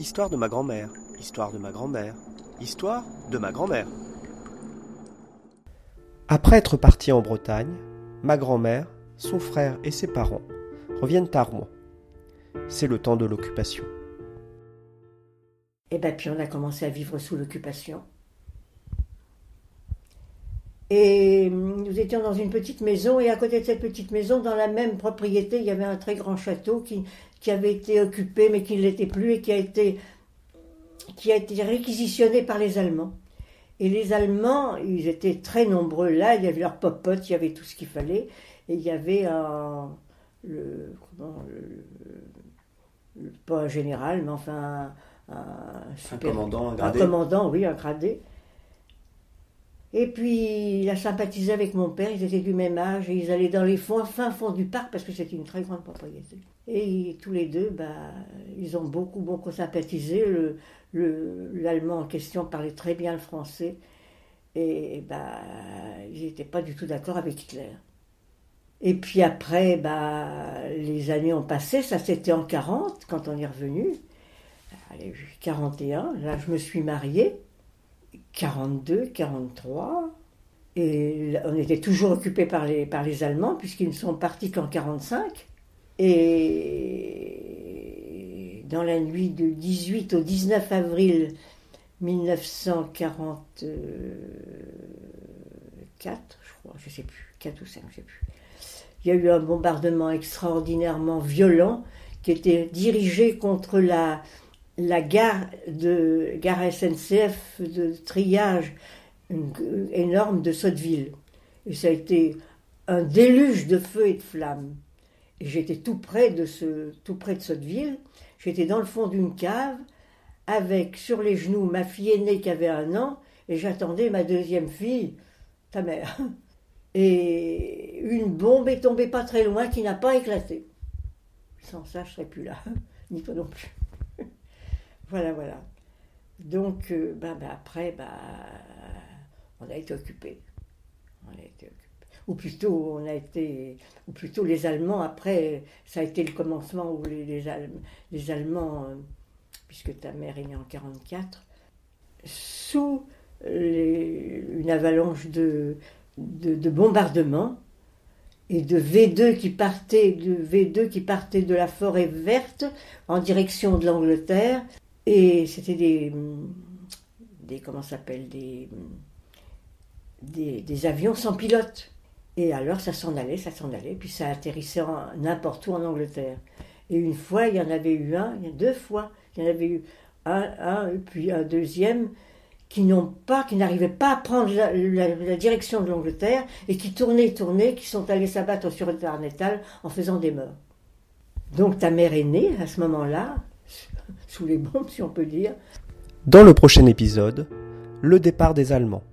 Histoire de ma grand-mère, histoire de ma grand-mère, histoire de ma grand-mère. Après être parti en Bretagne, ma grand-mère, son frère et ses parents reviennent à Rouen. C'est le temps de l'occupation. Et bien, puis on a commencé à vivre sous l'occupation. Et nous étions dans une petite maison, et à côté de cette petite maison, dans la même propriété, il y avait un très grand château qui, qui avait été occupé, mais qui ne l'était plus, et qui a été, qui a été réquisitionné par les Allemands. Et les Allemands, ils étaient très nombreux là, il y avait leurs popotes, il y avait tout ce qu'il fallait, et il y avait un, le, comment, le, pas un général, mais enfin un, Un commandant, un un gradé. commandant, oui, un gradé. Et puis, il a sympathisé avec mon père, ils étaient du même âge, et ils allaient dans les fonds, fin fond du parc, parce que c'était une très grande propriété. Et tous les deux, bah, ils ont beaucoup, beaucoup sympathisé. Le- le- L'allemand en question parlait très bien le français, et bah, ils n'étaient pas du tout d'accord avec Hitler. Et puis après, bah, les années ont passé, ça c'était en 40, quand on est revenu. Allez, 41, là je me suis mariée. 42, 43. Et on était toujours occupés par les, par les Allemands, puisqu'ils ne sont partis qu'en 45. Et dans la nuit du 18 au 19 avril 1944, je crois, je sais plus, 4 ou 5, je sais plus. Il y a eu un bombardement extraordinairement violent qui était dirigé contre la, la gare de gare SNCF de triage énorme de Sotteville. Et ça a été un déluge de feu et de flammes. Et j'étais tout près de ce, tout près de Sotteville. J'étais dans le fond d'une cave avec sur les genoux ma fille aînée qui avait un an et j'attendais ma deuxième fille, ta mère. Et une bombe est tombée pas très loin qui n'a pas éclaté. Sans ça, je serais plus là, ni toi non plus. Voilà, voilà. Donc, euh, ben, ben, après, ben, on a été occupés. On a été occupés. Ou plutôt, on a été, ou plutôt les Allemands, après, ça a été le commencement où les, les, les Allemands, euh, puisque ta mère est née en 44, sous une avalanche de, de, de bombardements et de V2 qui partaient de V2 qui partaient de la forêt verte en direction de l'Angleterre et c'était des, des comment s'appelle des, des, des avions sans pilote. Et alors ça s'en allait, ça s'en allait, puis ça atterrissait n'importe où en Angleterre. Et une fois, il y en avait eu un, deux fois, il y en avait eu un, un puis un deuxième qui n'ont pas, qui n'arrivaient pas à prendre la, direction de l'Angleterre et qui tournaient, tournaient, qui sont allés s'abattre sur Darnétal en faisant des morts. Donc ta mère est née à ce moment-là, sous les bombes si on peut dire, Dans le prochain épisode, le départ des Allemands.